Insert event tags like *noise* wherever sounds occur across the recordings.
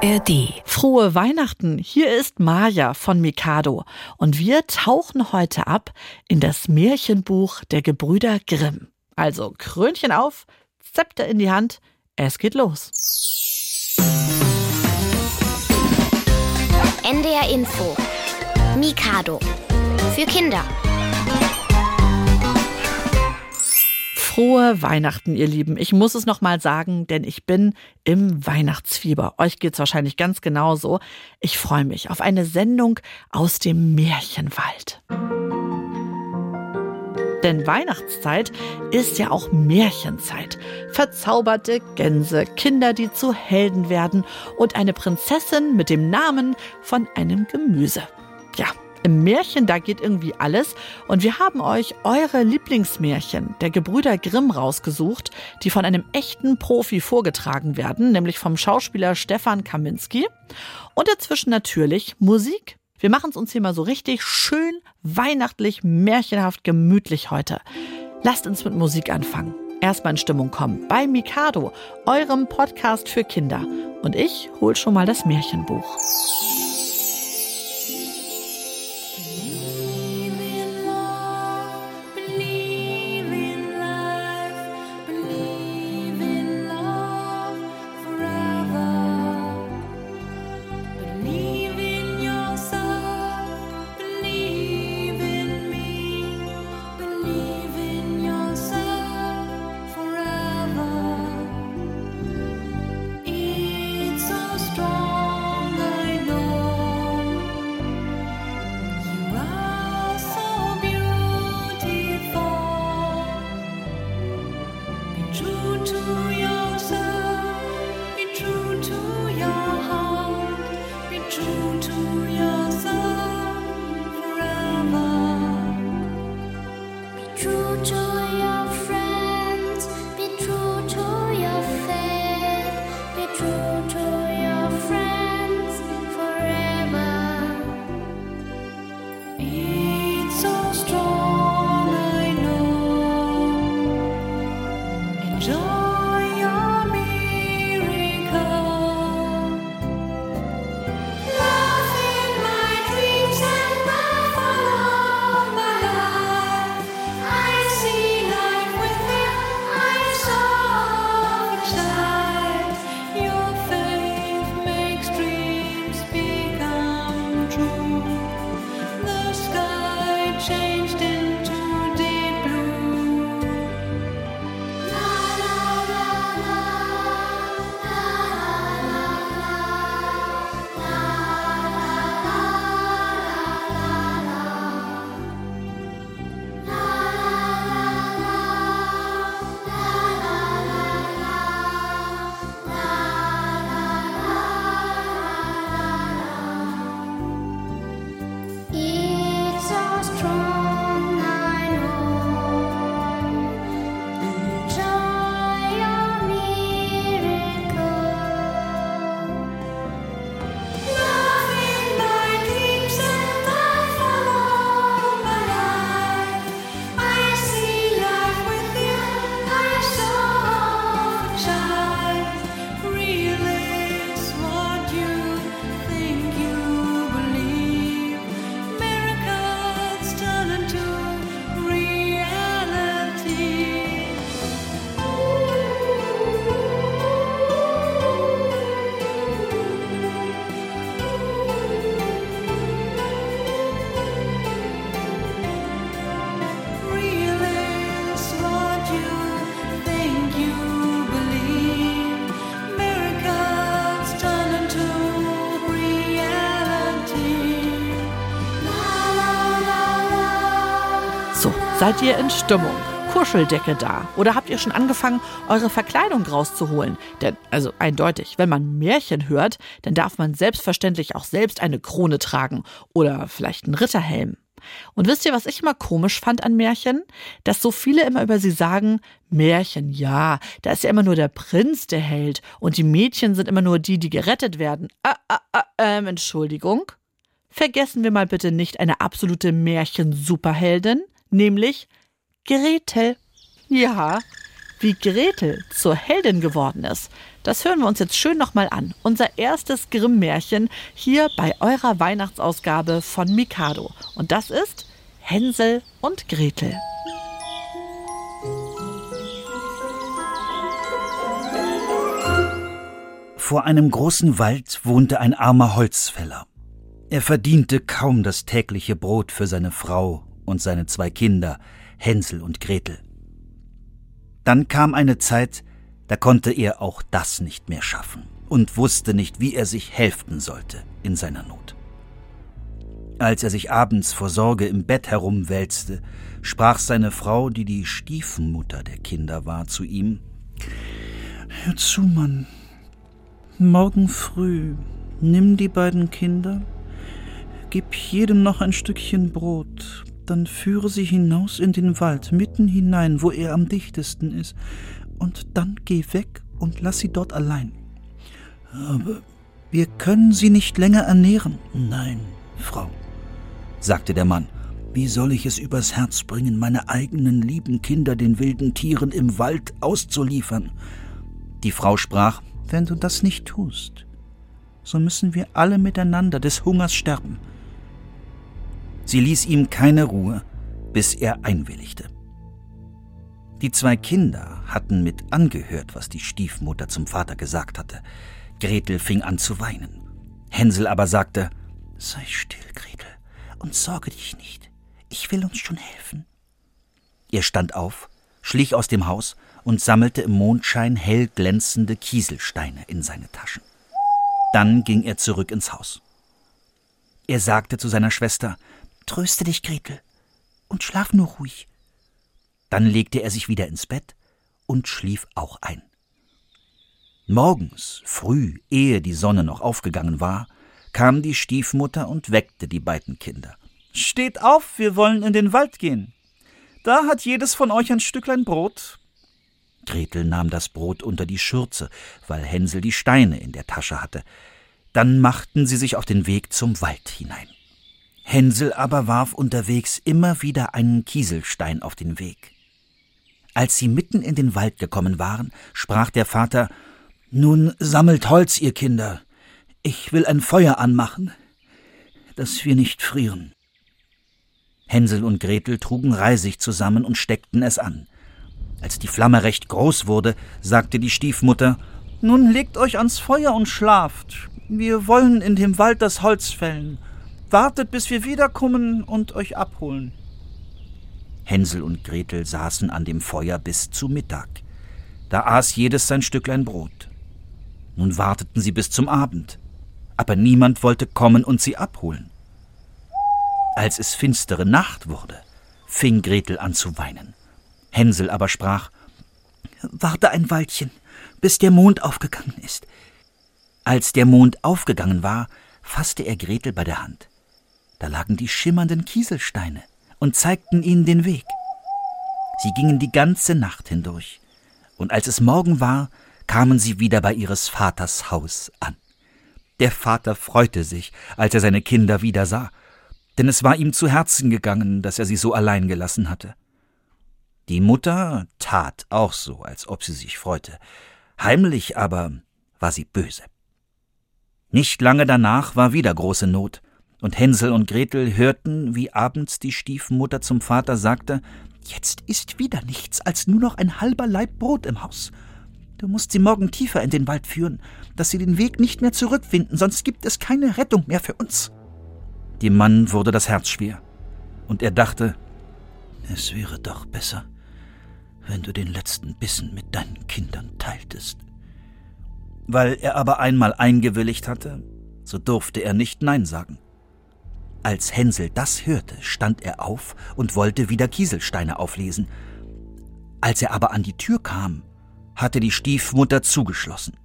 ARD. Frohe Weihnachten. Hier ist Maja von Mikado und wir tauchen heute ab in das Märchenbuch der Gebrüder Grimm. Also Krönchen auf, Zepter in die Hand, es geht los. NDR Info. Mikado. Für Kinder. Frohe Weihnachten, ihr Lieben. Ich muss es nochmal sagen, denn ich bin im Weihnachtsfieber. Euch geht's wahrscheinlich ganz genauso. Ich freue mich auf eine Sendung aus dem Märchenwald. Denn Weihnachtszeit ist ja auch Märchenzeit. Verzauberte Gänse, Kinder, die zu Helden werden und eine Prinzessin mit dem Namen von einem Gemüse. Ja, im Märchen, da geht irgendwie alles. Und wir haben euch eure Lieblingsmärchen der Gebrüder Grimm rausgesucht, die von einem echten Profi vorgetragen werden, nämlich vom Schauspieler Stefan Kaminski. Und dazwischen natürlich Musik. Wir machen es uns hier mal so richtig schön, weihnachtlich, märchenhaft, gemütlich heute. Lasst uns mit Musik anfangen. Erstmal in Stimmung kommen bei Mikado, eurem Podcast für Kinder. Und ich hol schon mal das Märchenbuch. Seid ihr in Stimmung? Kuscheldecke da? Oder habt ihr schon angefangen, eure Verkleidung rauszuholen? Denn, also eindeutig, wenn man Märchen hört, dann darf man selbstverständlich auch selbst eine Krone tragen oder vielleicht einen Ritterhelm. Und wisst ihr, was ich immer komisch fand an Märchen? Dass so viele immer über sie sagen, Märchen, ja, da ist ja immer nur der Prinz der Held und die Mädchen sind immer nur die, die gerettet werden. Ah, ah, ah, ähm, Entschuldigung. Vergessen wir mal bitte nicht eine absolute Märchen-Superheldin nämlich Gretel. Ja, Wie Gretel zur Heldin geworden ist, das hören wir uns jetzt schön nochmal an. Unser erstes Grimm-Märchen hier bei eurer Weihnachtsausgabe von Mikado. Und das ist Hänsel und Gretel. Vor einem großen Wald wohnte ein armer Holzfäller. Er verdiente kaum das tägliche Brot für seine Frau und seine zwei Kinder, Hänsel und Gretel. Dann kam eine Zeit, da konnte er auch das nicht mehr schaffen und wusste nicht, wie er sich helfen sollte in seiner Not. Als er sich abends vor Sorge im Bett herumwälzte, sprach seine Frau, die die Stiefmutter der Kinder war, zu ihm Hör zu, Mann, Morgen früh nimm die beiden Kinder, gib jedem noch ein Stückchen Brot, dann führe sie hinaus in den Wald, mitten hinein, wo er am dichtesten ist, und dann geh weg und lass sie dort allein. Aber wir können sie nicht länger ernähren. Nein, Frau, sagte der Mann, wie soll ich es übers Herz bringen, meine eigenen lieben Kinder den wilden Tieren im Wald auszuliefern? Die Frau sprach, wenn du das nicht tust, so müssen wir alle miteinander des Hungers sterben. Sie ließ ihm keine Ruhe, bis er einwilligte. Die zwei Kinder hatten mit angehört, was die Stiefmutter zum Vater gesagt hatte. Gretel fing an zu weinen. Hänsel aber sagte, Sei still, Gretel, und sorge dich nicht. Ich will uns schon helfen. Er stand auf, schlich aus dem Haus und sammelte im Mondschein hell glänzende Kieselsteine in seine Taschen. Dann ging er zurück ins Haus. Er sagte zu seiner Schwester Tröste dich, Gretel, und schlaf nur ruhig. Dann legte er sich wieder ins Bett und schlief auch ein. Morgens, früh, ehe die Sonne noch aufgegangen war, kam die Stiefmutter und weckte die beiden Kinder. Steht auf, wir wollen in den Wald gehen. Da hat jedes von euch ein Stücklein Brot Gretel nahm das Brot unter die Schürze, weil Hänsel die Steine in der Tasche hatte. Dann machten sie sich auf den Weg zum Wald hinein. Hänsel aber warf unterwegs immer wieder einen Kieselstein auf den Weg. Als sie mitten in den Wald gekommen waren, sprach der Vater Nun sammelt Holz, ihr Kinder. Ich will ein Feuer anmachen, dass wir nicht frieren. Hänsel und Gretel trugen Reisig zusammen und steckten es an. Als die Flamme recht groß wurde, sagte die Stiefmutter Nun legt euch ans Feuer und schlaft. Wir wollen in dem Wald das Holz fällen. Wartet, bis wir wiederkommen und euch abholen. Hänsel und Gretel saßen an dem Feuer bis zu Mittag. Da aß jedes sein Stücklein Brot. Nun warteten sie bis zum Abend, aber niemand wollte kommen und sie abholen. Als es finstere Nacht wurde, fing Gretel an zu weinen. Hänsel aber sprach Warte ein Weilchen, bis der Mond aufgegangen ist. Als der Mond aufgegangen war, fasste er Gretel bei der Hand. Da lagen die schimmernden Kieselsteine und zeigten ihnen den Weg. Sie gingen die ganze Nacht hindurch, und als es Morgen war, kamen sie wieder bei ihres Vaters Haus an. Der Vater freute sich, als er seine Kinder wieder sah, denn es war ihm zu Herzen gegangen, dass er sie so allein gelassen hatte. Die Mutter tat auch so, als ob sie sich freute. Heimlich aber war sie böse. Nicht lange danach war wieder große Not, und Hänsel und Gretel hörten, wie abends die Stiefmutter zum Vater sagte, Jetzt ist wieder nichts als nur noch ein halber Laib Brot im Haus. Du musst sie morgen tiefer in den Wald führen, dass sie den Weg nicht mehr zurückfinden, sonst gibt es keine Rettung mehr für uns. Dem Mann wurde das Herz schwer, und er dachte, es wäre doch besser, wenn du den letzten Bissen mit deinen Kindern teiltest. Weil er aber einmal eingewilligt hatte, so durfte er nicht Nein sagen. Als Hänsel das hörte, stand er auf und wollte wieder Kieselsteine auflesen. Als er aber an die Tür kam, hatte die Stiefmutter zugeschlossen.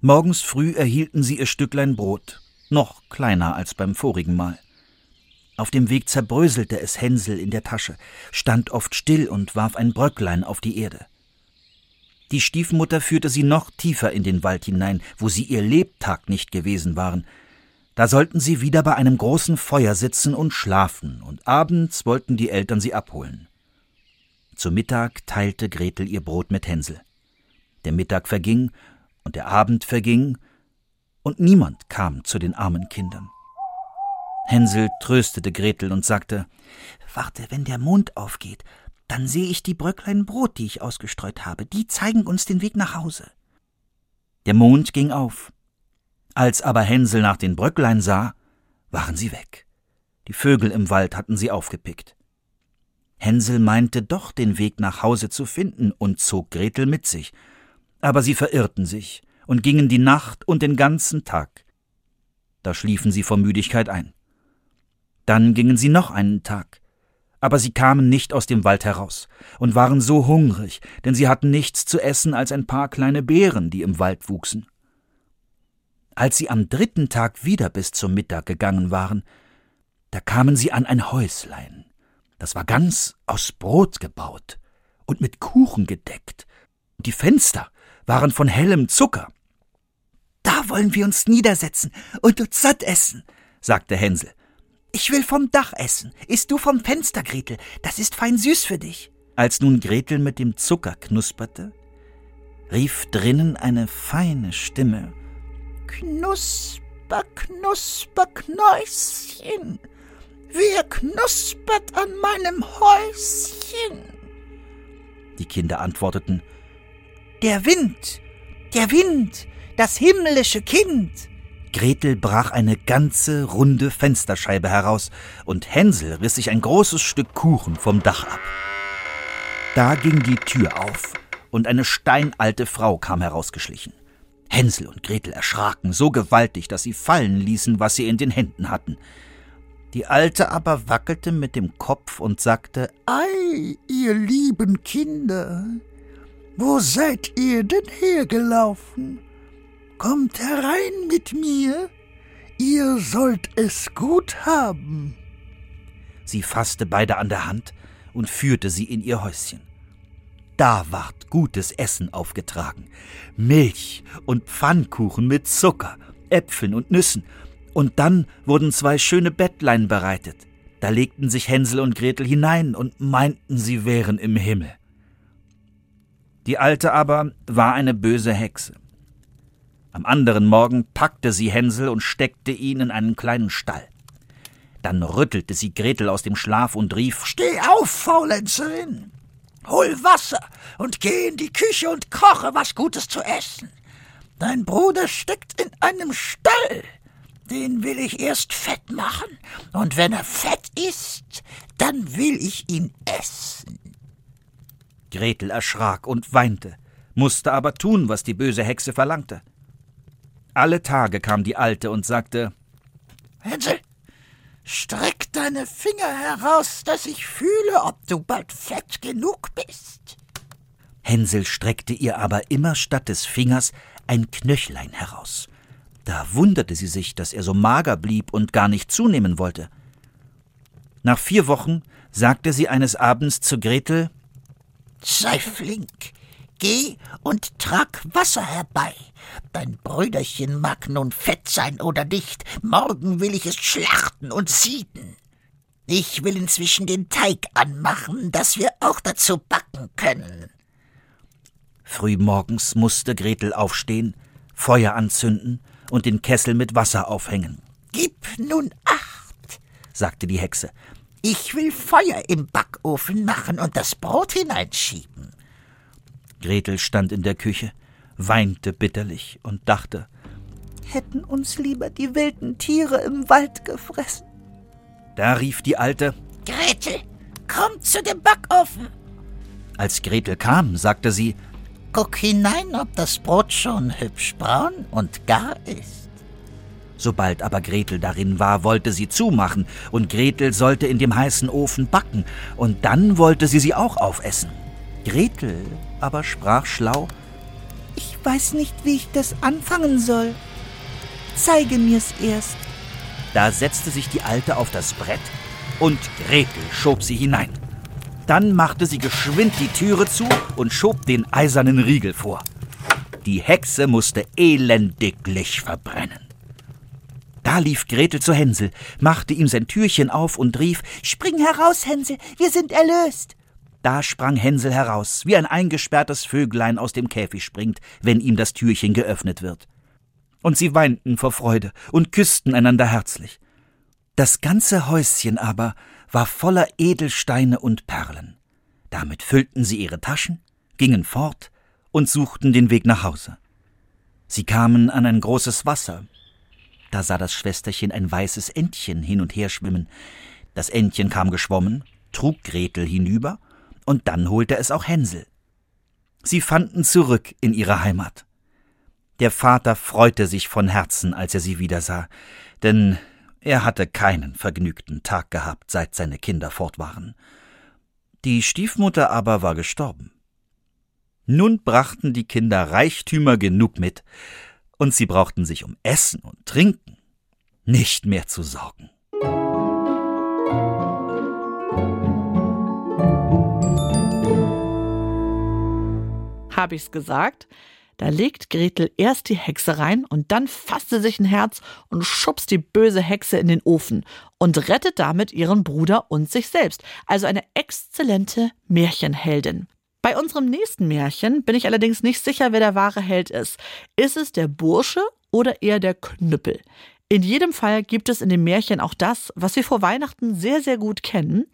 Morgens früh erhielten sie ihr Stücklein Brot, noch kleiner als beim vorigen Mal. Auf dem Weg zerbröselte es Hänsel in der Tasche, stand oft still und warf ein Bröcklein auf die Erde. Die Stiefmutter führte sie noch tiefer in den Wald hinein, wo sie ihr Lebtag nicht gewesen waren. Da sollten sie wieder bei einem großen Feuer sitzen und schlafen, und abends wollten die Eltern sie abholen. Zu Mittag teilte Gretel ihr Brot mit Hänsel. Der Mittag verging und der Abend verging, und niemand kam zu den armen Kindern. Hänsel tröstete Gretel und sagte Warte, wenn der Mond aufgeht, dann sehe ich die Bröcklein Brot, die ich ausgestreut habe, die zeigen uns den Weg nach Hause. Der Mond ging auf. Als aber Hänsel nach den Bröcklein sah, waren sie weg. Die Vögel im Wald hatten sie aufgepickt. Hänsel meinte doch den Weg nach Hause zu finden und zog Gretel mit sich, aber sie verirrten sich und gingen die Nacht und den ganzen Tag. Da schliefen sie vor Müdigkeit ein. Dann gingen sie noch einen Tag, aber sie kamen nicht aus dem Wald heraus und waren so hungrig, denn sie hatten nichts zu essen als ein paar kleine Beeren, die im Wald wuchsen. Als sie am dritten Tag wieder bis zum Mittag gegangen waren, da kamen sie an ein Häuslein. Das war ganz aus Brot gebaut und mit Kuchen gedeckt. Und die Fenster waren von hellem Zucker. Da wollen wir uns niedersetzen und uns satt essen, sagte Hänsel. Ich will vom Dach essen. Isst du vom Fenster, Gretel. Das ist fein süß für dich. Als nun Gretel mit dem Zucker knusperte, rief drinnen eine feine Stimme. Knusper, knusper, Knäuschen. Wer knuspert an meinem Häuschen? Die Kinder antworteten, Der Wind, der Wind, das himmlische Kind. Gretel brach eine ganze runde Fensterscheibe heraus, und Hänsel riss sich ein großes Stück Kuchen vom Dach ab. Da ging die Tür auf, und eine steinalte Frau kam herausgeschlichen. Hänsel und Gretel erschraken so gewaltig, dass sie fallen ließen, was sie in den Händen hatten. Die Alte aber wackelte mit dem Kopf und sagte Ei, ihr lieben Kinder, wo seid ihr denn hergelaufen? Kommt herein mit mir, ihr sollt es gut haben. Sie fasste beide an der Hand und führte sie in ihr Häuschen. Da ward gutes Essen aufgetragen, Milch und Pfannkuchen mit Zucker, Äpfeln und Nüssen, und dann wurden zwei schöne Bettlein bereitet. Da legten sich Hänsel und Gretel hinein und meinten, sie wären im Himmel. Die Alte aber war eine böse Hexe. Am anderen Morgen packte sie Hänsel und steckte ihn in einen kleinen Stall. Dann rüttelte sie Gretel aus dem Schlaf und rief Steh auf, Faulenzerin! Hol Wasser und geh in die Küche und koche was Gutes zu essen. Dein Bruder steckt in einem Stall. Den will ich erst fett machen, und wenn er fett ist, dann will ich ihn essen. Gretel erschrak und weinte, musste aber tun, was die böse Hexe verlangte. Alle Tage kam die Alte und sagte Hänsel, streck deine Finger heraus, dass ich fühle, ob du bald fett genug bist. Hänsel streckte ihr aber immer statt des Fingers ein Knöchlein heraus. Da wunderte sie sich, dass er so mager blieb und gar nicht zunehmen wollte. Nach vier Wochen sagte sie eines Abends zu Gretel Sei flink, Geh und trag Wasser herbei. Dein Brüderchen mag nun fett sein oder nicht, morgen will ich es schlachten und sieden. Ich will inzwischen den Teig anmachen, dass wir auch dazu backen können. Frühmorgens musste Gretel aufstehen, Feuer anzünden und den Kessel mit Wasser aufhängen. Gib nun acht, sagte die Hexe. Ich will Feuer im Backofen machen und das Brot hineinschieben. Gretel stand in der Küche, weinte bitterlich und dachte, hätten uns lieber die wilden Tiere im Wald gefressen. Da rief die Alte, Gretel, komm zu dem Backofen. Als Gretel kam, sagte sie, Guck hinein, ob das Brot schon hübsch braun und gar ist. Sobald aber Gretel darin war, wollte sie zumachen, und Gretel sollte in dem heißen Ofen backen, und dann wollte sie sie auch aufessen. Gretel aber sprach schlau Ich weiß nicht, wie ich das anfangen soll. Zeige mir's erst. Da setzte sich die Alte auf das Brett und Gretel schob sie hinein. Dann machte sie geschwind die Türe zu und schob den eisernen Riegel vor. Die Hexe musste elendiglich verbrennen. Da lief Gretel zu Hänsel, machte ihm sein Türchen auf und rief Spring heraus, Hänsel, wir sind erlöst. Da sprang Hänsel heraus, wie ein eingesperrtes Vöglein aus dem Käfig springt, wenn ihm das Türchen geöffnet wird. Und sie weinten vor Freude und küssten einander herzlich. Das ganze Häuschen aber war voller Edelsteine und Perlen. Damit füllten sie ihre Taschen, gingen fort und suchten den Weg nach Hause. Sie kamen an ein großes Wasser. Da sah das Schwesterchen ein weißes Entchen hin und her schwimmen. Das Entchen kam geschwommen, trug Gretel hinüber, und dann holte es auch Hänsel. Sie fanden zurück in ihre Heimat. Der Vater freute sich von Herzen, als er sie wiedersah, denn er hatte keinen vergnügten Tag gehabt, seit seine Kinder fort waren. Die Stiefmutter aber war gestorben. Nun brachten die Kinder Reichtümer genug mit, und sie brauchten sich um Essen und Trinken nicht mehr zu sorgen. Hab ich's gesagt? Da legt Gretel erst die Hexe rein und dann fasst sie sich ein Herz und schubst die böse Hexe in den Ofen und rettet damit ihren Bruder und sich selbst. Also eine exzellente Märchenheldin. Bei unserem nächsten Märchen bin ich allerdings nicht sicher, wer der wahre Held ist. Ist es der Bursche oder eher der Knüppel? In jedem Fall gibt es in dem Märchen auch das, was wir vor Weihnachten sehr, sehr gut kennen.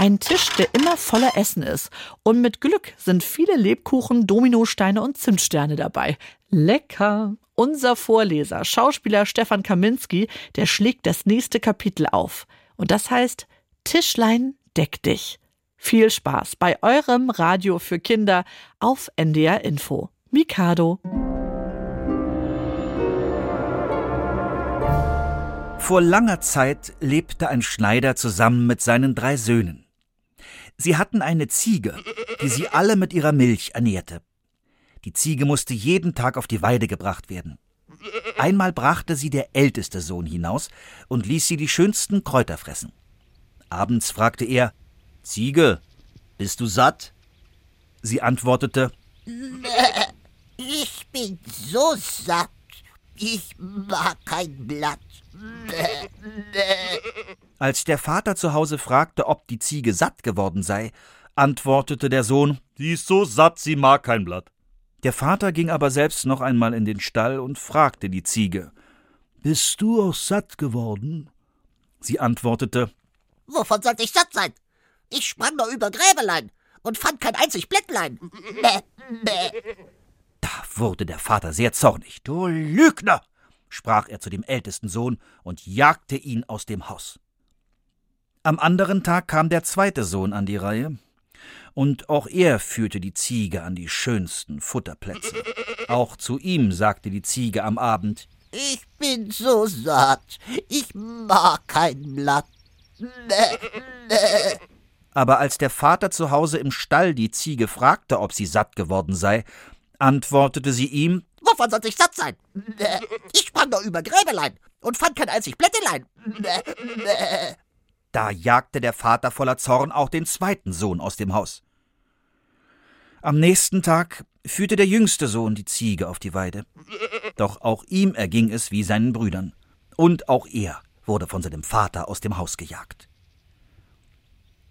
Ein Tisch, der immer voller Essen ist. Und mit Glück sind viele Lebkuchen, Dominosteine und Zimtsterne dabei. Lecker! Unser Vorleser, Schauspieler Stefan Kaminski, der schlägt das nächste Kapitel auf. Und das heißt Tischlein, deck dich. Viel Spaß bei eurem Radio für Kinder auf NDR Info. Mikado. Vor langer Zeit lebte ein Schneider zusammen mit seinen drei Söhnen. Sie hatten eine Ziege, die sie alle mit ihrer Milch ernährte. Die Ziege musste jeden Tag auf die Weide gebracht werden. Einmal brachte sie der älteste Sohn hinaus und ließ sie die schönsten Kräuter fressen. Abends fragte er Ziege, bist du satt? Sie antwortete Ich bin so satt, ich mag kein Blatt. Als der Vater zu Hause fragte, ob die Ziege satt geworden sei, antwortete der Sohn Sie ist so satt, sie mag kein Blatt. Der Vater ging aber selbst noch einmal in den Stall und fragte die Ziege Bist du auch satt geworden? Sie antwortete Wovon sollte ich satt sein? Ich sprang nur über Gräbelein und fand kein einzig Blättlein. *laughs* Da wurde der Vater sehr zornig. Du Lügner! sprach er zu dem ältesten Sohn und jagte ihn aus dem Haus. Am anderen Tag kam der zweite Sohn an die Reihe, und auch er führte die Ziege an die schönsten Futterplätze. Auch zu ihm sagte die Ziege am Abend Ich bin so satt, ich mag kein Blatt. Aber als der Vater zu Hause im Stall die Ziege fragte, ob sie satt geworden sei, antwortete sie ihm Wovon sollte ich satt sein? Ich sprang nur über Gräbelein und fand kein einzig Blättelein. Da jagte der Vater voller Zorn auch den zweiten Sohn aus dem Haus. Am nächsten Tag führte der jüngste Sohn die Ziege auf die Weide. Doch auch ihm erging es wie seinen Brüdern. Und auch er wurde von seinem Vater aus dem Haus gejagt.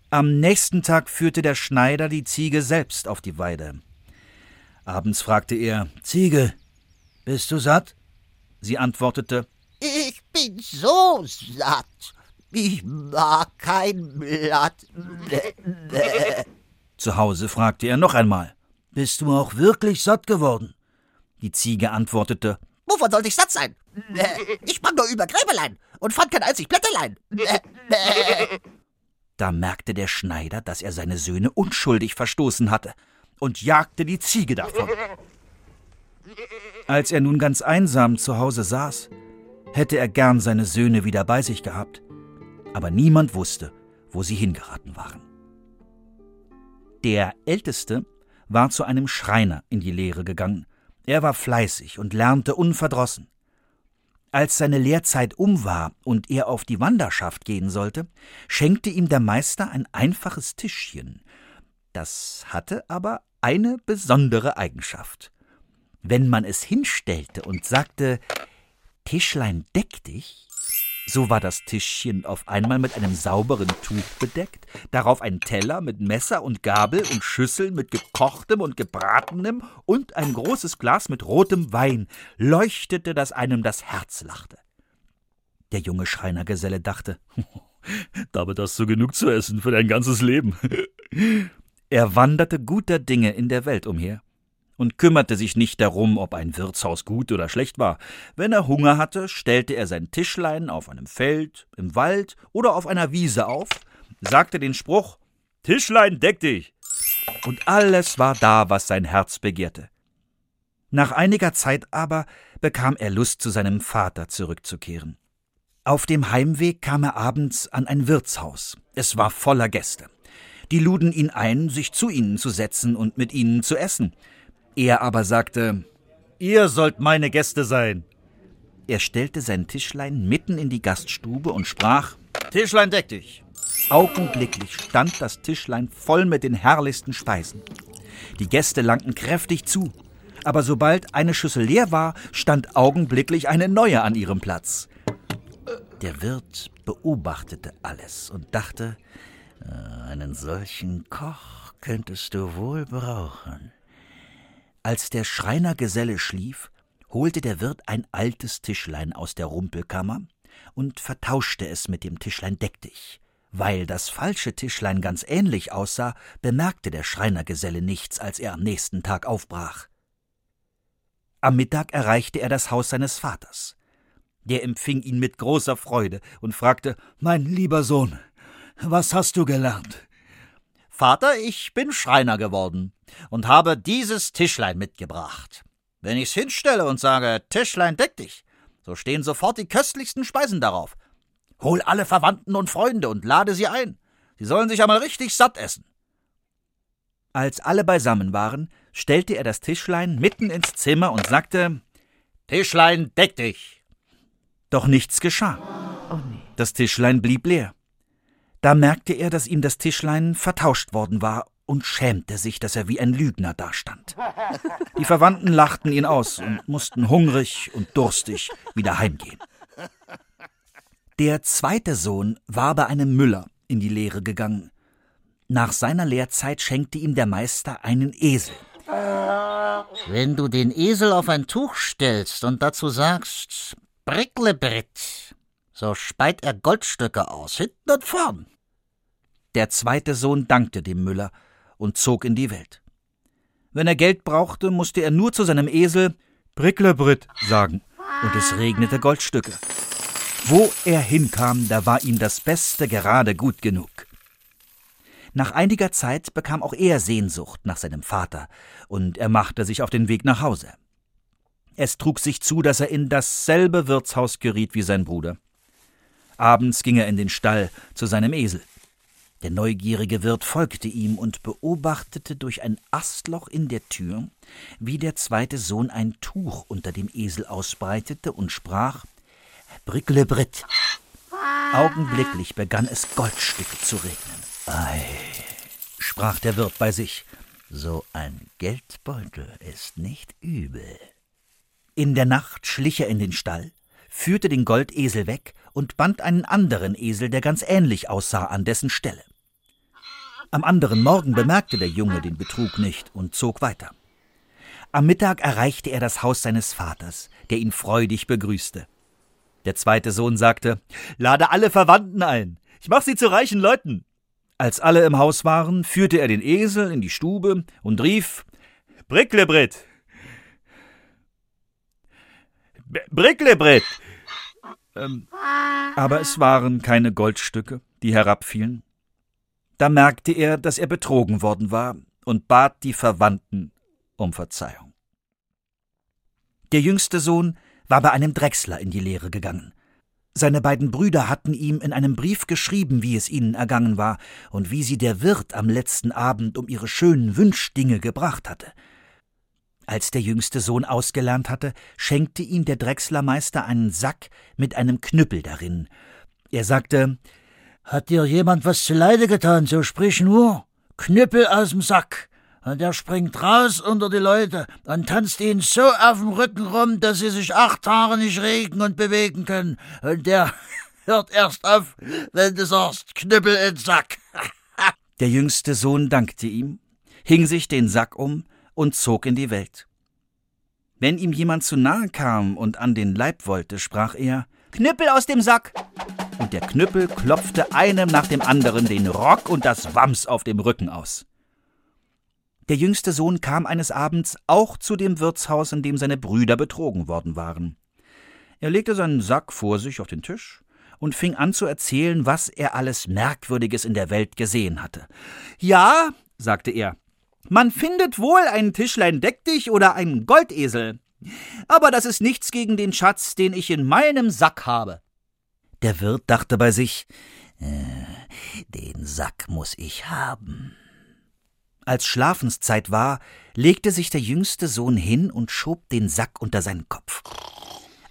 Am nächsten Tag führte der Schneider die Ziege selbst auf die Weide. Abends fragte er Ziege, bist du satt? Sie antwortete Ich bin so satt. Ich mag kein Blatt. Zu Hause fragte er noch einmal Bist du auch wirklich satt geworden? Die Ziege antwortete Wovon sollte ich satt sein? Ich sprang nur über Gräbelein und fand kein einzig Blättelein. Da merkte der Schneider, dass er seine Söhne unschuldig verstoßen hatte und jagte die Ziege davon. Als er nun ganz einsam zu Hause saß, hätte er gern seine Söhne wieder bei sich gehabt, aber niemand wusste, wo sie hingeraten waren. Der Älteste war zu einem Schreiner in die Lehre gegangen. Er war fleißig und lernte unverdrossen. Als seine Lehrzeit um war und er auf die Wanderschaft gehen sollte, schenkte ihm der Meister ein einfaches Tischchen. Das hatte aber eine besondere Eigenschaft. Wenn man es hinstellte und sagte Tischlein deck dich, So war das Tischchen auf einmal mit einem sauberen Tuch bedeckt, darauf ein Teller mit Messer und Gabel und Schüsseln mit gekochtem und gebratenem und ein großes Glas mit rotem Wein, leuchtete, dass einem das Herz lachte. Der junge Schreinergeselle dachte, *laughs* damit hast du genug zu essen für dein ganzes Leben. *laughs* er wanderte guter Dinge in der Welt umher und kümmerte sich nicht darum, ob ein Wirtshaus gut oder schlecht war. Wenn er Hunger hatte, stellte er sein Tischlein auf einem Feld, im Wald oder auf einer Wiese auf, sagte den Spruch Tischlein, deck dich. Und alles war da, was sein Herz begehrte. Nach einiger Zeit aber bekam er Lust, zu seinem Vater zurückzukehren. Auf dem Heimweg kam er abends an ein Wirtshaus. Es war voller Gäste. Die luden ihn ein, sich zu ihnen zu setzen und mit ihnen zu essen. Er aber sagte, Ihr sollt meine Gäste sein. Er stellte sein Tischlein mitten in die Gaststube und sprach, Tischlein, deck dich. Augenblicklich stand das Tischlein voll mit den herrlichsten Speisen. Die Gäste langten kräftig zu, aber sobald eine Schüssel leer war, stand augenblicklich eine neue an ihrem Platz. Der Wirt beobachtete alles und dachte, äh, einen solchen Koch könntest du wohl brauchen. Als der Schreinergeselle schlief, holte der Wirt ein altes Tischlein aus der Rumpelkammer und vertauschte es mit dem Tischlein Deck dich. Weil das falsche Tischlein ganz ähnlich aussah, bemerkte der Schreinergeselle nichts, als er am nächsten Tag aufbrach. Am Mittag erreichte er das Haus seines Vaters. Der empfing ihn mit großer Freude und fragte Mein lieber Sohn, was hast du gelernt? Vater, ich bin Schreiner geworden und habe dieses Tischlein mitgebracht. Wenn ich's hinstelle und sage, Tischlein deck dich, so stehen sofort die köstlichsten Speisen darauf. Hol alle Verwandten und Freunde und lade sie ein. Sie sollen sich einmal richtig satt essen. Als alle beisammen waren, stellte er das Tischlein mitten ins Zimmer und sagte Tischlein, deck dich. Doch nichts geschah. Oh nee. Das Tischlein blieb leer. Da merkte er, dass ihm das Tischlein vertauscht worden war und schämte sich, dass er wie ein Lügner dastand. Die Verwandten lachten ihn aus und mussten hungrig und durstig wieder heimgehen. Der zweite Sohn war bei einem Müller in die Lehre gegangen. Nach seiner Lehrzeit schenkte ihm der Meister einen Esel. Wenn du den Esel auf ein Tuch stellst und dazu sagst, Bricklebrit, so speit er Goldstücke aus, hinten und vorn. Der zweite Sohn dankte dem Müller und zog in die Welt. Wenn er Geld brauchte, musste er nur zu seinem Esel Bricklebrit sagen, und es regnete Goldstücke. Wo er hinkam, da war ihm das Beste gerade gut genug. Nach einiger Zeit bekam auch er Sehnsucht nach seinem Vater, und er machte sich auf den Weg nach Hause. Es trug sich zu, dass er in dasselbe Wirtshaus geriet wie sein Bruder. Abends ging er in den Stall zu seinem Esel. Der neugierige Wirt folgte ihm und beobachtete durch ein Astloch in der Tür, wie der zweite Sohn ein Tuch unter dem Esel ausbreitete und sprach Bricklebrit. Augenblicklich begann es Goldstücke zu regnen. Ei, sprach der Wirt bei sich, so ein Geldbeutel ist nicht übel. In der Nacht schlich er in den Stall, führte den Goldesel weg und band einen anderen Esel, der ganz ähnlich aussah, an dessen Stelle. Am anderen Morgen bemerkte der Junge den Betrug nicht und zog weiter. Am Mittag erreichte er das Haus seines Vaters, der ihn freudig begrüßte. Der zweite Sohn sagte Lade alle Verwandten ein. Ich mach sie zu reichen Leuten. Als alle im Haus waren, führte er den Esel in die Stube und rief Bricklebrit. Bricklebrit. Ähm, aber es waren keine Goldstücke, die herabfielen. Da merkte er, dass er betrogen worden war und bat die Verwandten um Verzeihung. Der jüngste Sohn war bei einem Drechsler in die Lehre gegangen. Seine beiden Brüder hatten ihm in einem Brief geschrieben, wie es ihnen ergangen war und wie sie der Wirt am letzten Abend um ihre schönen Wünschdinge gebracht hatte. Als der jüngste Sohn ausgelernt hatte, schenkte ihm der Drechslermeister einen Sack mit einem Knüppel darin. Er sagte, hat dir jemand was zuleide getan, so sprich nur. Knüppel aus dem Sack. Und er springt raus unter die Leute und tanzt ihnen so auf dem Rücken rum, dass sie sich acht Tage nicht regen und bewegen können. Und der, *laughs* hört erst auf, wenn du sagst, Knüppel in Sack. *laughs* Der jüngste Sohn dankte ihm, hing sich den Sack um und zog in die Welt. Wenn ihm jemand zu nahe kam und an den Leib wollte, sprach er Knüppel aus dem Sack. Und der Knüppel klopfte einem nach dem anderen den Rock und das Wams auf dem Rücken aus. Der jüngste Sohn kam eines Abends auch zu dem Wirtshaus, in dem seine Brüder betrogen worden waren. Er legte seinen Sack vor sich auf den Tisch und fing an zu erzählen, was er alles Merkwürdiges in der Welt gesehen hatte. Ja, sagte er, man findet wohl ein Tischlein deck dich oder einen Goldesel. Aber das ist nichts gegen den Schatz, den ich in meinem Sack habe. Der Wirt dachte bei sich, äh, den Sack muss ich haben. Als Schlafenszeit war, legte sich der jüngste Sohn hin und schob den Sack unter seinen Kopf.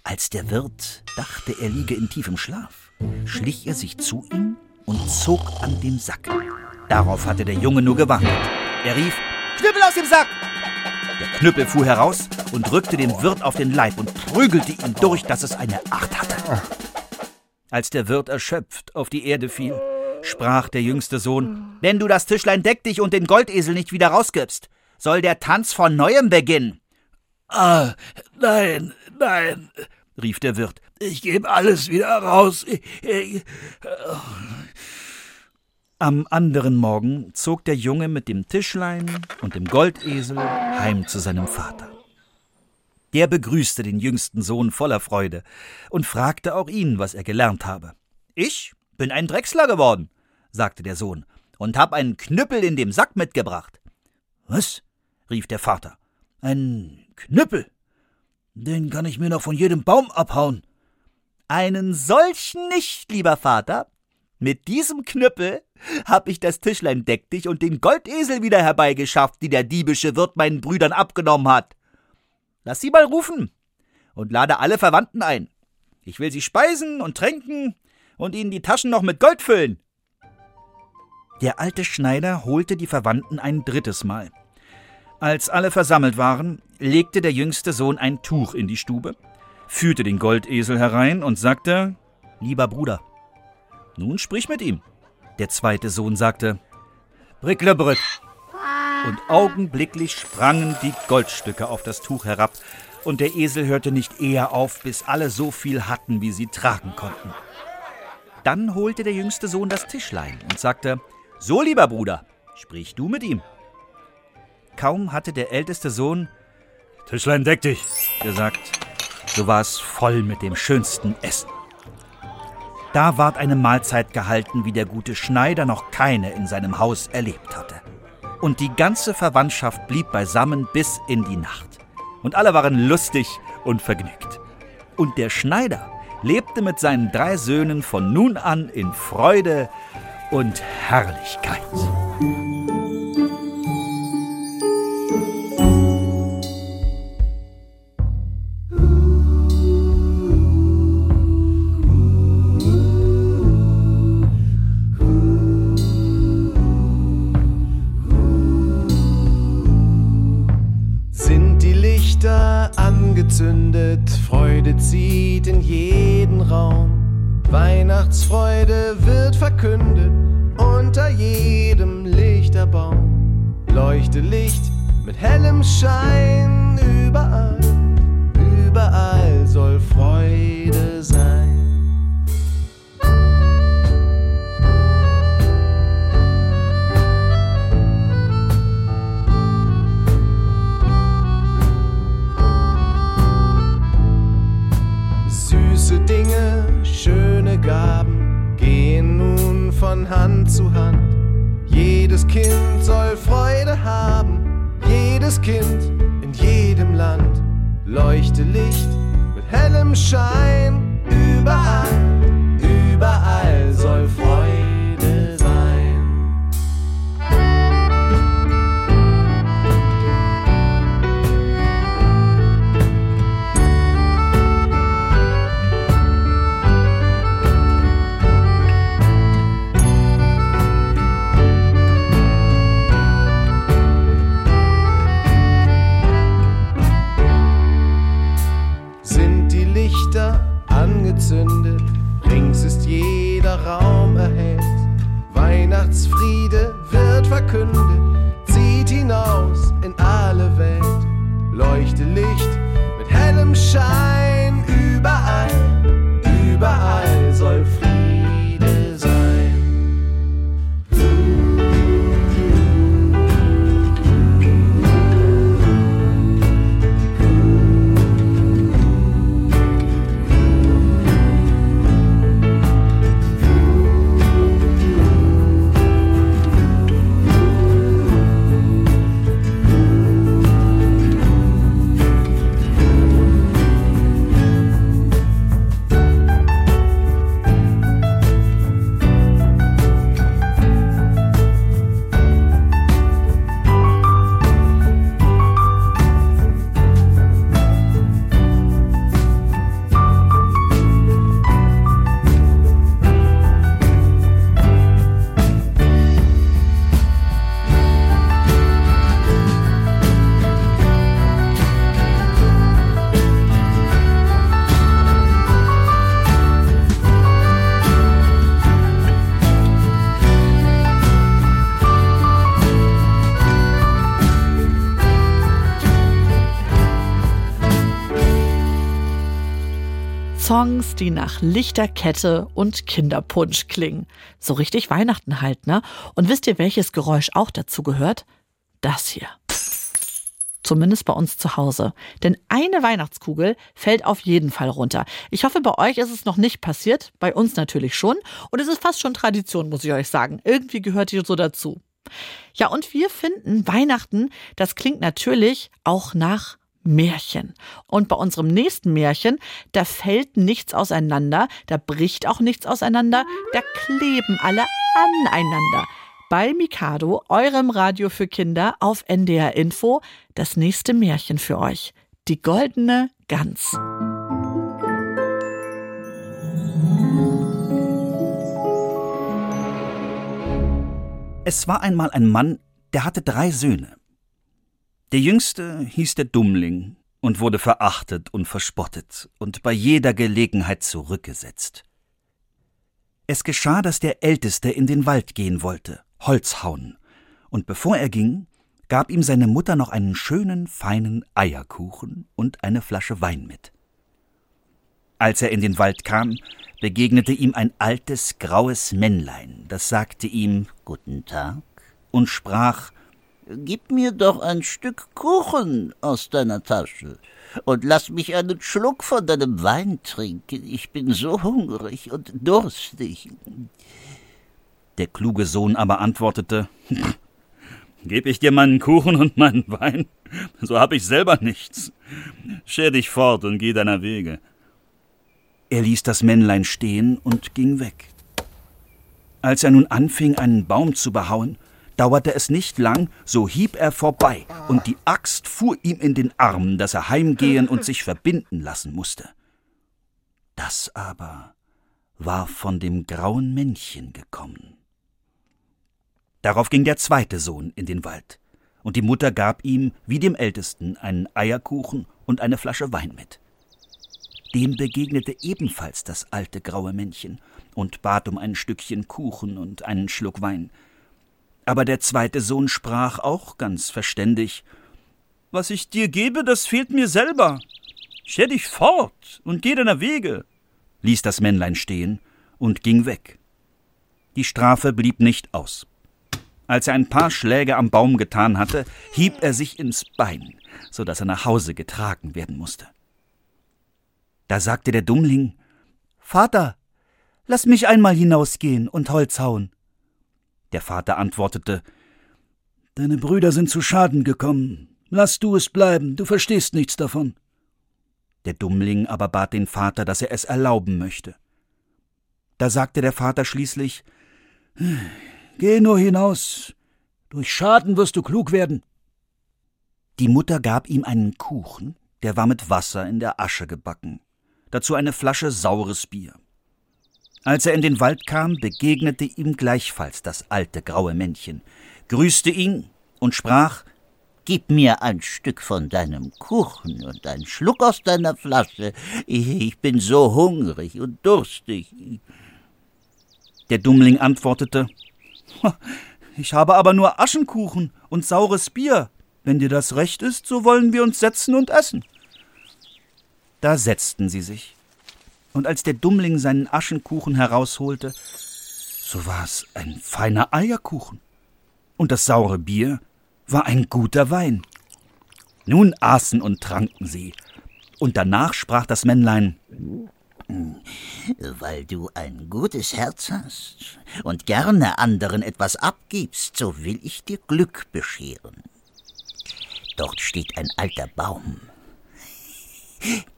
Als der Wirt dachte, er liege in tiefem Schlaf, schlich er sich zu ihm und zog an dem Sack. Darauf hatte der Junge nur gewartet. Er rief, Knüppel aus dem Sack! Der Knüppel fuhr heraus und drückte dem Wirt auf den Leib und prügelte ihn durch, dass es eine Acht hatte. Als der Wirt erschöpft auf die Erde fiel, sprach der jüngste Sohn, wenn du das Tischlein deck dich und den Goldesel nicht wieder rausgibst, soll der Tanz von neuem beginnen. Ah, nein, nein, rief der Wirt. Ich gebe alles wieder raus. Ich, ich, Am anderen Morgen zog der Junge mit dem Tischlein und dem Goldesel heim zu seinem Vater. Der begrüßte den jüngsten Sohn voller Freude und fragte auch ihn, was er gelernt habe. Ich bin ein Drechsler geworden, sagte der Sohn, und hab einen Knüppel in dem Sack mitgebracht. Was? rief der Vater. Ein Knüppel? Den kann ich mir noch von jedem Baum abhauen. Einen solchen nicht, lieber Vater. Mit diesem Knüppel hab ich das Tischlein deck dich und den Goldesel wieder herbeigeschafft, die der diebische Wirt meinen Brüdern abgenommen hat. Lass sie mal rufen und lade alle Verwandten ein. Ich will sie speisen und tränken und ihnen die Taschen noch mit Gold füllen. Der alte Schneider holte die Verwandten ein drittes Mal. Als alle versammelt waren, legte der jüngste Sohn ein Tuch in die Stube, führte den Goldesel herein und sagte Lieber Bruder, nun sprich mit ihm. Der zweite Sohn sagte Bricklebrück. Und augenblicklich sprangen die Goldstücke auf das Tuch herab, und der Esel hörte nicht eher auf, bis alle so viel hatten, wie sie tragen konnten. Dann holte der jüngste Sohn das Tischlein und sagte So, lieber Bruder, sprich du mit ihm. Kaum hatte der älteste Sohn Tischlein deck dich gesagt, so war es voll mit dem schönsten Essen. Da ward eine Mahlzeit gehalten, wie der gute Schneider noch keine in seinem Haus erlebt hatte. Und die ganze Verwandtschaft blieb beisammen bis in die Nacht. Und alle waren lustig und vergnügt. Und der Schneider lebte mit seinen drei Söhnen von nun an in Freude und Herrlichkeit. Angezündet, Freude zieht in jeden Raum. Weihnachtsfreude wird verkündet unter jedem Lichterbaum. Leuchte Licht mit hellem Schein überall, überall soll Freude sein. Süße Dinge, schöne Gaben gehen nun von Hand zu Hand. Jedes Kind soll Freude haben, jedes Kind in jedem Land. Leuchte Licht mit hellem Schein, überall, überall soll Freude Songs, die nach Lichterkette und Kinderpunsch klingen. So richtig Weihnachten halt, ne? Und wisst ihr, welches Geräusch auch dazu gehört? Das hier. Zumindest bei uns zu Hause. Denn eine Weihnachtskugel fällt auf jeden Fall runter. Ich hoffe, bei euch ist es noch nicht passiert. Bei uns natürlich schon. Und es ist fast schon Tradition, muss ich euch sagen. Irgendwie gehört die so dazu. Ja, und wir finden Weihnachten, das klingt natürlich auch nach Märchen. Und bei unserem nächsten Märchen, da fällt nichts auseinander, da bricht auch nichts auseinander, da kleben alle aneinander. Bei Mikado, eurem Radio für Kinder auf NDR Info, das nächste Märchen für euch. Die goldene Gans. Es war einmal ein Mann, der hatte drei Söhne. Der jüngste hieß der Dummling und wurde verachtet und verspottet und bei jeder Gelegenheit zurückgesetzt. Es geschah, dass der Älteste in den Wald gehen wollte, Holz hauen, und bevor er ging, gab ihm seine Mutter noch einen schönen, feinen Eierkuchen und eine Flasche Wein mit. Als er in den Wald kam, begegnete ihm ein altes, graues Männlein, das sagte ihm Guten Tag und sprach Gib mir doch ein Stück Kuchen aus deiner Tasche und lass mich einen Schluck von deinem Wein trinken. Ich bin so hungrig und durstig. Der kluge Sohn aber antwortete *laughs* Geb ich dir meinen Kuchen und meinen Wein, so hab ich selber nichts. Scher dich fort und geh deiner Wege. Er ließ das Männlein stehen und ging weg. Als er nun anfing, einen Baum zu behauen, dauerte es nicht lang, so hieb er vorbei, und die Axt fuhr ihm in den Arm, dass er heimgehen und sich verbinden lassen musste. Das aber war von dem grauen Männchen gekommen. Darauf ging der zweite Sohn in den Wald, und die Mutter gab ihm, wie dem Ältesten, einen Eierkuchen und eine Flasche Wein mit. Dem begegnete ebenfalls das alte graue Männchen und bat um ein Stückchen Kuchen und einen Schluck Wein, aber der zweite Sohn sprach auch ganz verständig Was ich dir gebe, das fehlt mir selber. Scher dich fort und geh deiner Wege, ließ das Männlein stehen und ging weg. Die Strafe blieb nicht aus. Als er ein paar Schläge am Baum getan hatte, hieb er sich ins Bein, so dass er nach Hause getragen werden musste. Da sagte der Dummling Vater, lass mich einmal hinausgehen und Holz hauen. Der Vater antwortete Deine Brüder sind zu Schaden gekommen. Lass du es bleiben, du verstehst nichts davon. Der Dummling aber bat den Vater, dass er es erlauben möchte. Da sagte der Vater schließlich Geh nur hinaus, durch Schaden wirst du klug werden. Die Mutter gab ihm einen Kuchen, der war mit Wasser in der Asche gebacken, dazu eine Flasche saures Bier. Als er in den Wald kam, begegnete ihm gleichfalls das alte graue Männchen, grüßte ihn und sprach Gib mir ein Stück von deinem Kuchen und einen Schluck aus deiner Flasche. Ich, bin so hungrig und durstig. Der Dummling antwortete Ich habe aber nur Aschenkuchen und saures Bier. Wenn dir das recht ist, so wollen wir uns setzen und essen. Da setzten sie sich. Und als der Dummling seinen Aschenkuchen herausholte, so war es ein feiner Eierkuchen. Und das saure Bier war ein guter Wein. Nun aßen und tranken sie. Und danach sprach das Männlein Weil du ein gutes Herz hast und gerne anderen etwas abgibst, so will ich dir Glück bescheren. Dort steht ein alter Baum.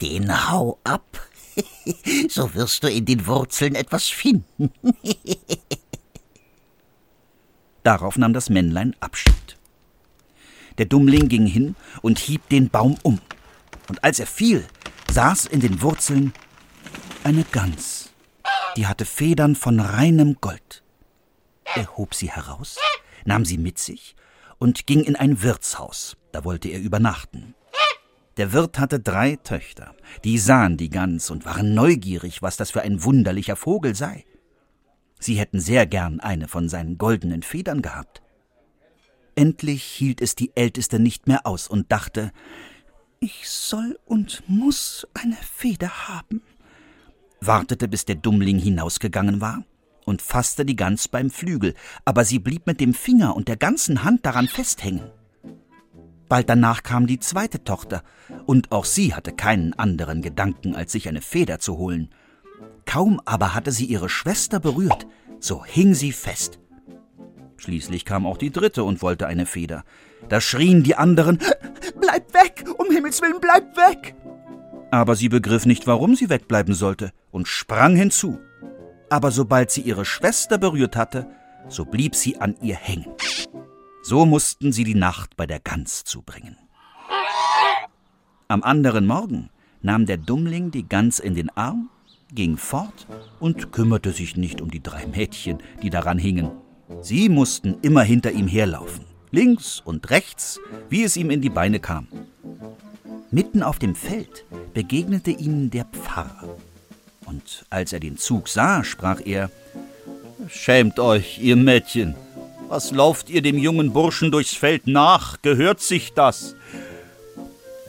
Den hau ab, *laughs* so wirst du in den Wurzeln etwas finden. *laughs* Darauf nahm das Männlein Abschied. Der Dummling ging hin und hieb den Baum um. Und als er fiel, saß in den Wurzeln eine Gans. Die hatte Federn von reinem Gold. Er hob sie heraus, nahm sie mit sich und ging in ein Wirtshaus. Da wollte er übernachten. Der Wirt hatte drei Töchter. Die sahen die Gans und waren neugierig, was das für ein wunderlicher Vogel sei. Sie hätten sehr gern eine von seinen goldenen Federn gehabt. Endlich hielt es die Älteste nicht mehr aus und dachte, ich soll und muss eine Feder haben, wartete, bis der Dummling hinausgegangen war und fasste die Gans beim Flügel, aber sie blieb mit dem Finger und der ganzen Hand daran festhängen. Bald danach kam die zweite Tochter, und auch sie hatte keinen anderen Gedanken, als sich eine Feder zu holen. Kaum aber hatte sie ihre Schwester berührt, so hing sie fest. Schließlich kam auch die dritte und wollte eine Feder. Da schrien die anderen Bleib weg, um Himmels willen, bleib weg. Aber sie begriff nicht, warum sie wegbleiben sollte, und sprang hinzu. Aber sobald sie ihre Schwester berührt hatte, so blieb sie an ihr hängen. So mussten sie die Nacht bei der Gans zubringen. Am anderen Morgen nahm der Dummling die Gans in den Arm, ging fort und kümmerte sich nicht um die drei Mädchen, die daran hingen. Sie mussten immer hinter ihm herlaufen, links und rechts, wie es ihm in die Beine kam. Mitten auf dem Feld begegnete ihnen der Pfarrer. Und als er den Zug sah, sprach er Schämt euch, ihr Mädchen. Was lauft ihr dem jungen Burschen durchs Feld nach? Gehört sich das?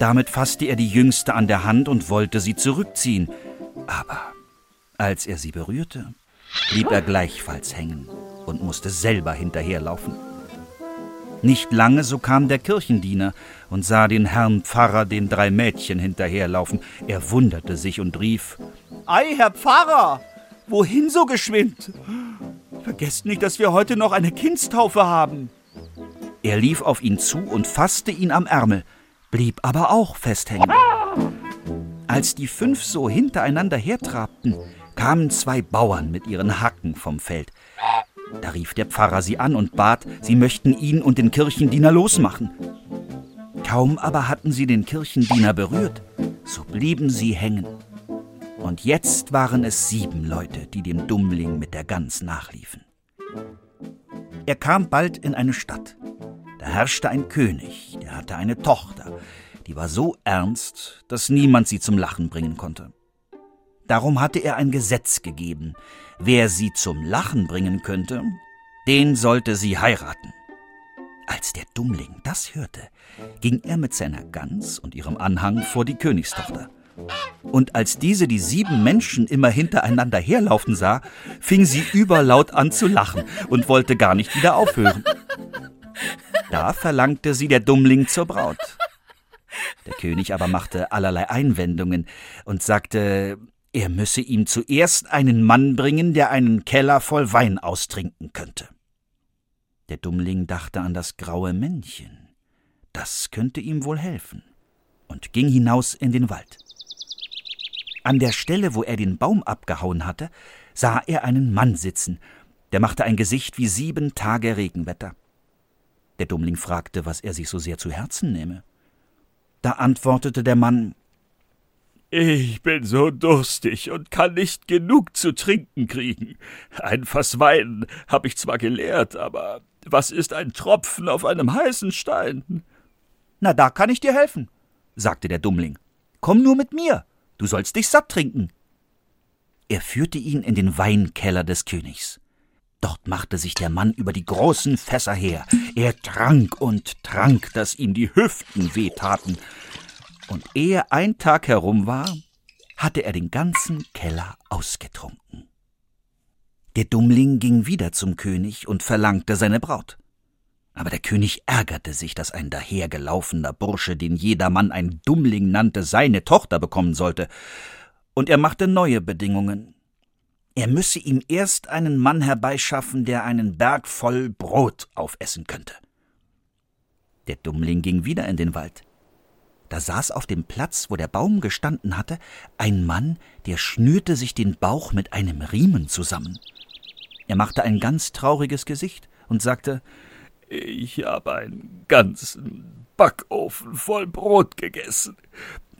Damit fasste er die Jüngste an der Hand und wollte sie zurückziehen. Aber als er sie berührte, blieb er gleichfalls hängen und musste selber hinterherlaufen. Nicht lange, so kam der Kirchendiener und sah den Herrn Pfarrer den drei Mädchen hinterherlaufen. Er wunderte sich und rief Ei, Herr Pfarrer, wohin so geschwind? Vergesst nicht, dass wir heute noch eine Kindstaufe haben. Er lief auf ihn zu und fasste ihn am Ärmel, blieb aber auch festhängen. Als die fünf so hintereinander hertrabten, kamen zwei Bauern mit ihren Hacken vom Feld. Da rief der Pfarrer sie an und bat, sie möchten ihn und den Kirchendiener losmachen. Kaum aber hatten sie den Kirchendiener berührt, so blieben sie hängen. Und jetzt waren es sieben Leute, die dem Dummling mit der Gans nachliefen. Er kam bald in eine Stadt. Da herrschte ein König, der hatte eine Tochter, die war so ernst, dass niemand sie zum Lachen bringen konnte. Darum hatte er ein Gesetz gegeben, wer sie zum Lachen bringen könnte, den sollte sie heiraten. Als der Dummling das hörte, ging er mit seiner Gans und ihrem Anhang vor die Königstochter. Und als diese die sieben Menschen immer hintereinander herlaufen sah, fing sie überlaut an zu lachen und wollte gar nicht wieder aufhören. Da verlangte sie der Dummling zur Braut. Der König aber machte allerlei Einwendungen und sagte, er müsse ihm zuerst einen Mann bringen, der einen Keller voll Wein austrinken könnte. Der Dummling dachte an das graue Männchen. Das könnte ihm wohl helfen, und ging hinaus in den Wald. An der Stelle, wo er den Baum abgehauen hatte, sah er einen Mann sitzen, der machte ein Gesicht wie sieben Tage Regenwetter. Der Dummling fragte, was er sich so sehr zu Herzen nehme. Da antwortete der Mann ich bin so durstig und kann nicht genug zu trinken kriegen. Ein Fass Wein hab ich zwar geleert, aber was ist ein Tropfen auf einem heißen Stein? Na, da kann ich dir helfen, sagte der Dummling. Komm nur mit mir, du sollst dich satt trinken. Er führte ihn in den Weinkeller des Königs. Dort machte sich der Mann über die großen Fässer her. Er trank und trank, dass ihm die Hüften wehtaten. Und ehe ein Tag herum war, hatte er den ganzen Keller ausgetrunken. Der Dummling ging wieder zum König und verlangte seine Braut. Aber der König ärgerte sich, dass ein dahergelaufener Bursche, den jedermann ein Dummling nannte, seine Tochter bekommen sollte, und er machte neue Bedingungen. Er müsse ihm erst einen Mann herbeischaffen, der einen Berg voll Brot aufessen könnte. Der Dummling ging wieder in den Wald. Da saß auf dem Platz, wo der Baum gestanden hatte, ein Mann, der schnürte sich den Bauch mit einem Riemen zusammen. Er machte ein ganz trauriges Gesicht und sagte Ich habe einen ganzen Backofen voll Brot gegessen.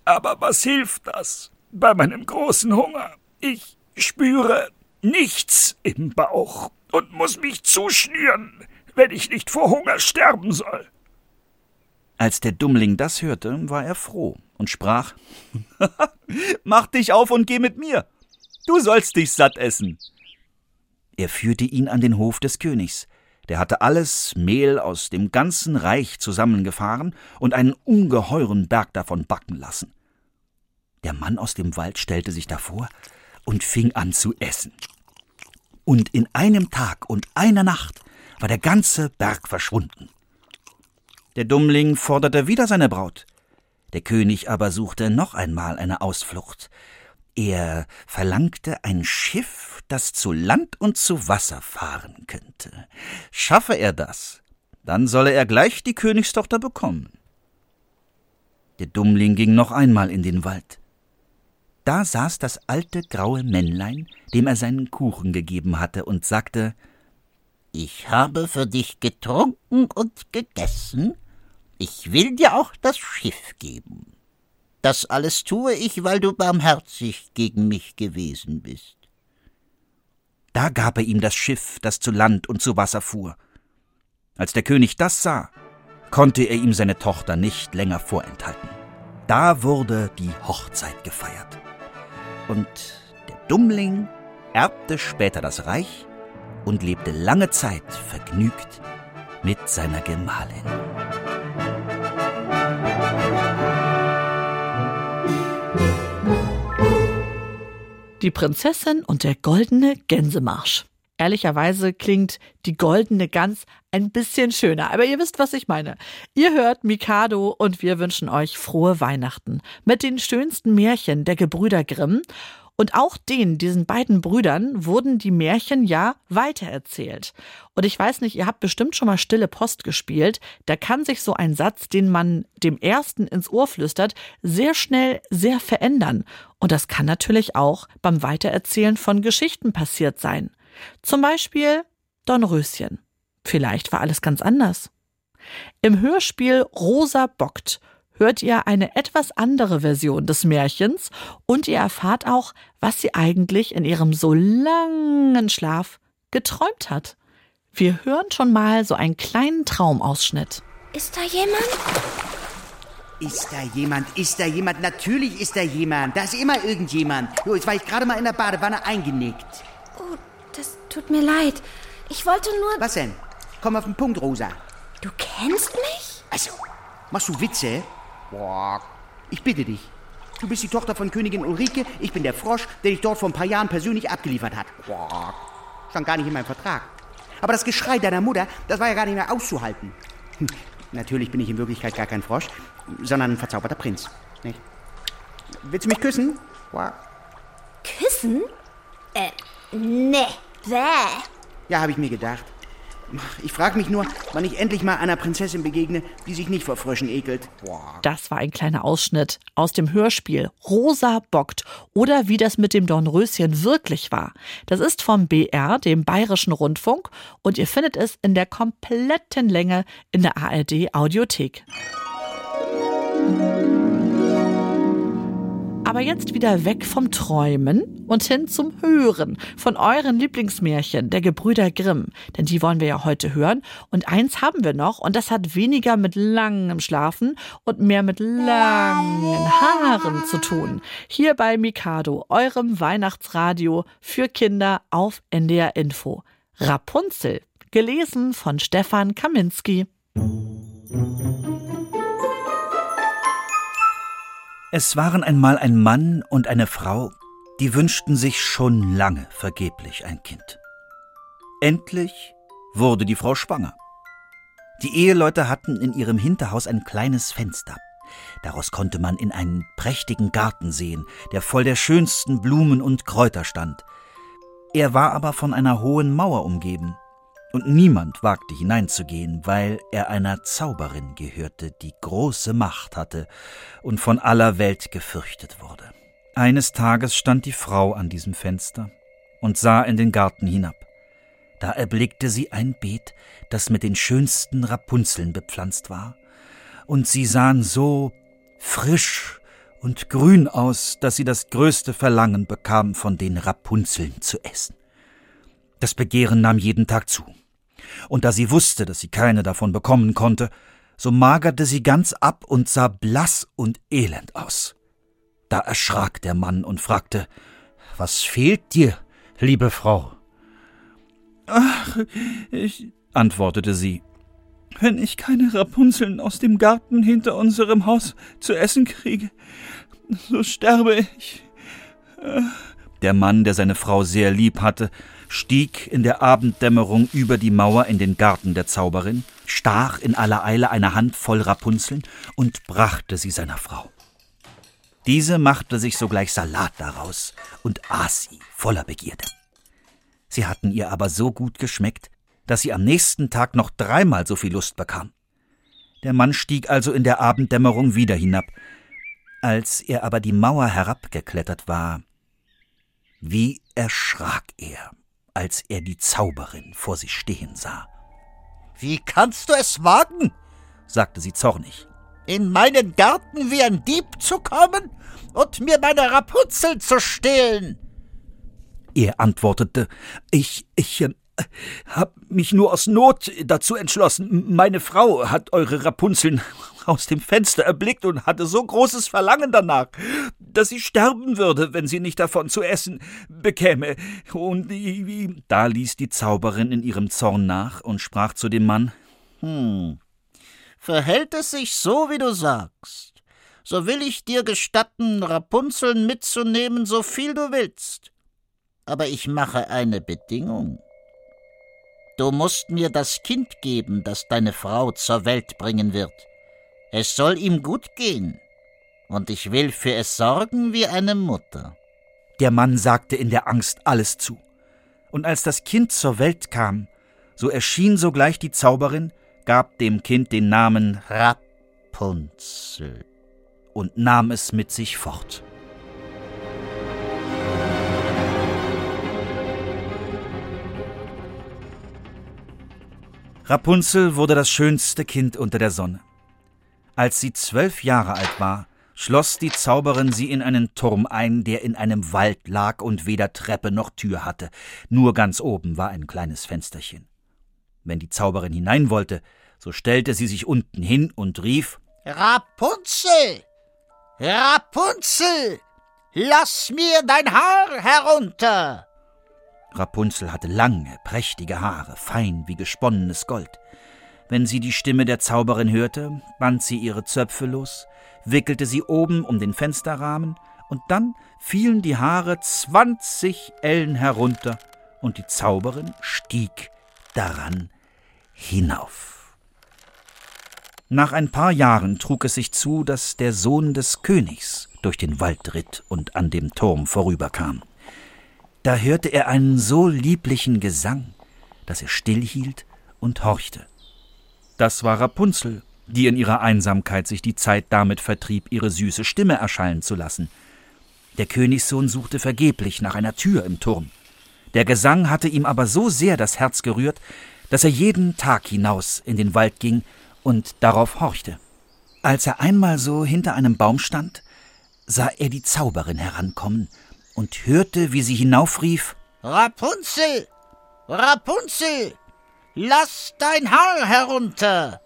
Aber was hilft das bei meinem großen Hunger? Ich spüre nichts im Bauch und muss mich zuschnüren, wenn ich nicht vor Hunger sterben soll. Als der Dummling das hörte, war er froh und sprach *laughs* Mach dich auf und geh mit mir. Du sollst dich satt essen. Er führte ihn an den Hof des Königs. Der hatte alles Mehl aus dem ganzen Reich zusammengefahren und einen ungeheuren Berg davon backen lassen. Der Mann aus dem Wald stellte sich davor und fing an zu essen. Und in einem Tag und einer Nacht war der ganze Berg verschwunden. Der Dummling forderte wieder seine Braut. Der König aber suchte noch einmal eine Ausflucht. Er verlangte ein Schiff, das zu Land und zu Wasser fahren könnte. Schaffe er das, dann solle er gleich die Königstochter bekommen. Der Dummling ging noch einmal in den Wald. Da saß das alte graue Männlein, dem er seinen Kuchen gegeben hatte, und sagte Ich habe für dich getrunken und gegessen, ich will dir auch das Schiff geben. Das alles tue ich, weil du barmherzig gegen mich gewesen bist. Da gab er ihm das Schiff, das zu Land und zu Wasser fuhr. Als der König das sah, konnte er ihm seine Tochter nicht länger vorenthalten. Da wurde die Hochzeit gefeiert und der Dummling erbte später das Reich und lebte lange Zeit vergnügt mit seiner Gemahlin. Die Prinzessin und der goldene Gänsemarsch. Ehrlicherweise klingt die goldene Gans ein bisschen schöner, aber ihr wisst, was ich meine. Ihr hört Mikado und wir wünschen euch frohe Weihnachten mit den schönsten Märchen der Gebrüder Grimm. Und auch den, diesen beiden Brüdern, wurden die Märchen ja weitererzählt. Und ich weiß nicht, ihr habt bestimmt schon mal Stille Post gespielt. Da kann sich so ein Satz, den man dem ersten ins Ohr flüstert, sehr schnell sehr verändern. Und das kann natürlich auch beim Weitererzählen von Geschichten passiert sein. Zum Beispiel Dornröschen. Vielleicht war alles ganz anders. Im Hörspiel Rosa bockt hört ihr eine etwas andere Version des Märchens und ihr erfahrt auch, was sie eigentlich in ihrem so langen Schlaf geträumt hat. Wir hören schon mal so einen kleinen Traumausschnitt. Ist da jemand? Ist da jemand? Ist da jemand? Natürlich ist da jemand. Da ist immer irgendjemand. Jo, jetzt war ich gerade mal in der Badewanne eingenickt. Oh, das tut mir leid. Ich wollte nur. Was denn? Komm auf den Punkt, Rosa. Du kennst mich? Also, machst du Witze? Boah. Ich bitte dich. Du bist die Tochter von Königin Ulrike, ich bin der Frosch, der dich dort vor ein paar Jahren persönlich abgeliefert hat. Boah. Stand gar nicht in meinem Vertrag. Aber das Geschrei deiner Mutter, das war ja gar nicht mehr auszuhalten. Hm. Natürlich bin ich in Wirklichkeit gar kein Frosch, sondern ein verzauberter Prinz. Nicht? Willst du mich küssen? Boah. Küssen? Äh, ne. Bäh. Ja, habe ich mir gedacht. Ich frage mich nur, wann ich endlich mal einer Prinzessin begegne, die sich nicht vor Fröschen ekelt. Das war ein kleiner Ausschnitt aus dem Hörspiel Rosa bockt oder wie das mit dem Dornröschen wirklich war. Das ist vom BR, dem Bayerischen Rundfunk, und ihr findet es in der kompletten Länge in der ARD Audiothek. Aber jetzt wieder weg vom Träumen und hin zum Hören von euren Lieblingsmärchen der Gebrüder Grimm. Denn die wollen wir ja heute hören. Und eins haben wir noch und das hat weniger mit langem Schlafen und mehr mit langen Haaren zu tun. Hier bei Mikado, eurem Weihnachtsradio für Kinder auf NDR Info. Rapunzel, gelesen von Stefan Kaminski. Es waren einmal ein Mann und eine Frau, die wünschten sich schon lange vergeblich ein Kind. Endlich wurde die Frau schwanger. Die Eheleute hatten in ihrem Hinterhaus ein kleines Fenster. Daraus konnte man in einen prächtigen Garten sehen, der voll der schönsten Blumen und Kräuter stand. Er war aber von einer hohen Mauer umgeben, und niemand wagte hineinzugehen, weil er einer Zauberin gehörte, die große Macht hatte und von aller Welt gefürchtet wurde. Eines Tages stand die Frau an diesem Fenster und sah in den Garten hinab. Da erblickte sie ein Beet, das mit den schönsten Rapunzeln bepflanzt war, und sie sahen so frisch und grün aus, dass sie das größte Verlangen bekam, von den Rapunzeln zu essen. Das Begehren nahm jeden Tag zu und da sie wusste, dass sie keine davon bekommen konnte, so magerte sie ganz ab und sah blass und elend aus. Da erschrak der Mann und fragte Was fehlt dir, liebe Frau? Ach, ich, antwortete sie, wenn ich keine Rapunzeln aus dem Garten hinter unserem Haus zu essen kriege, so sterbe ich. Der Mann, der seine Frau sehr lieb hatte, stieg in der Abenddämmerung über die Mauer in den Garten der Zauberin, stach in aller Eile eine Hand voll Rapunzeln und brachte sie seiner Frau. Diese machte sich sogleich Salat daraus und aß sie voller Begierde. Sie hatten ihr aber so gut geschmeckt, dass sie am nächsten Tag noch dreimal so viel Lust bekam. Der Mann stieg also in der Abenddämmerung wieder hinab. Als er aber die Mauer herabgeklettert war, wie erschrak er als er die Zauberin vor sich stehen sah. Wie kannst du es wagen? sagte sie zornig. In meinen Garten wie ein Dieb zu kommen und mir meine Rapunzel zu stehlen. Er antwortete, ich, ich, hab mich nur aus Not dazu entschlossen. Meine Frau hat eure Rapunzeln *laughs* aus dem Fenster erblickt und hatte so großes Verlangen danach, dass sie sterben würde, wenn sie nicht davon zu essen bekäme. Und da ließ die Zauberin in ihrem Zorn nach und sprach zu dem Mann Hm, verhält es sich so, wie du sagst, so will ich dir gestatten, Rapunzeln mitzunehmen, so viel du willst. Aber ich mache eine Bedingung. Du musst mir das Kind geben, das deine Frau zur Welt bringen wird. Es soll ihm gut gehen, und ich will für es sorgen wie eine Mutter. Der Mann sagte in der Angst alles zu. Und als das Kind zur Welt kam, so erschien sogleich die Zauberin, gab dem Kind den Namen Rapunzel und nahm es mit sich fort. Rapunzel wurde das schönste Kind unter der Sonne. Als sie zwölf Jahre alt war, schloss die Zauberin sie in einen Turm ein, der in einem Wald lag und weder Treppe noch Tür hatte, nur ganz oben war ein kleines Fensterchen. Wenn die Zauberin hinein wollte, so stellte sie sich unten hin und rief Rapunzel. Rapunzel. Lass mir dein Haar herunter. Rapunzel hatte lange, prächtige Haare, fein wie gesponnenes Gold. Wenn sie die Stimme der Zauberin hörte, band sie ihre Zöpfe los, wickelte sie oben um den Fensterrahmen, und dann fielen die Haare zwanzig Ellen herunter, und die Zauberin stieg daran hinauf. Nach ein paar Jahren trug es sich zu, dass der Sohn des Königs durch den Wald ritt und an dem Turm vorüberkam. Da hörte er einen so lieblichen Gesang, dass er stillhielt und horchte. Das war Rapunzel, die in ihrer Einsamkeit sich die Zeit damit vertrieb, ihre süße Stimme erschallen zu lassen. Der Königssohn suchte vergeblich nach einer Tür im Turm. Der Gesang hatte ihm aber so sehr das Herz gerührt, dass er jeden Tag hinaus in den Wald ging und darauf horchte. Als er einmal so hinter einem Baum stand, sah er die Zauberin herankommen und hörte, wie sie hinaufrief Rapunzel. Rapunzel. Lass dein Haar herunter!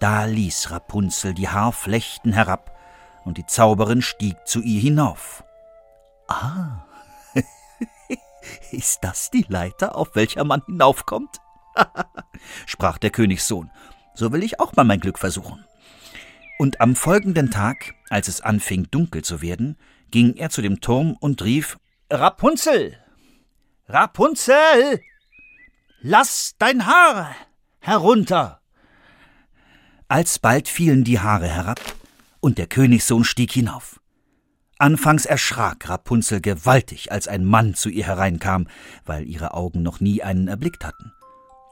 Da ließ Rapunzel die Haarflechten herab, und die Zauberin stieg zu ihr hinauf. Ah, *laughs* Ist das die Leiter, auf welcher man hinaufkommt? *laughs* sprach der Königssohn. So will ich auch mal mein Glück versuchen. Und am folgenden Tag, als es anfing dunkel zu werden, ging er zu dem Turm und rief Rapunzel. Rapunzel. Lass dein Haar herunter. Alsbald fielen die Haare herab, und der Königssohn stieg hinauf. Anfangs erschrak Rapunzel gewaltig, als ein Mann zu ihr hereinkam, weil ihre Augen noch nie einen erblickt hatten.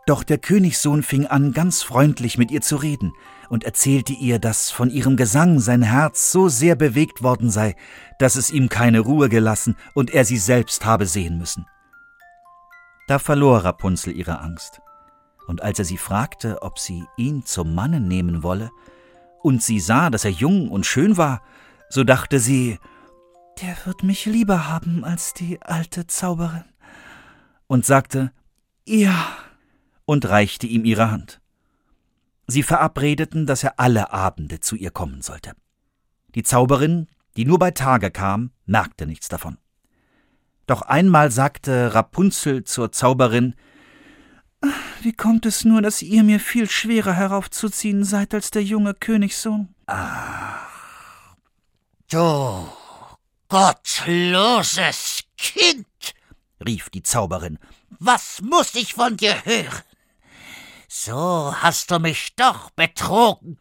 Doch der Königssohn fing an, ganz freundlich mit ihr zu reden und erzählte ihr, dass von ihrem Gesang sein Herz so sehr bewegt worden sei, dass es ihm keine Ruhe gelassen und er sie selbst habe sehen müssen. Da verlor Rapunzel ihre Angst, und als er sie fragte, ob sie ihn zum Manne nehmen wolle, und sie sah, dass er jung und schön war, so dachte sie, der wird mich lieber haben als die alte Zauberin, und sagte Ja, und reichte ihm ihre Hand. Sie verabredeten, dass er alle Abende zu ihr kommen sollte. Die Zauberin, die nur bei Tage kam, merkte nichts davon. Doch einmal sagte Rapunzel zur Zauberin Wie kommt es nur, dass ihr mir viel schwerer heraufzuziehen seid als der junge Königssohn? Ach, du gottloses Kind, rief die Zauberin, was muss ich von dir hören? So hast du mich doch betrogen.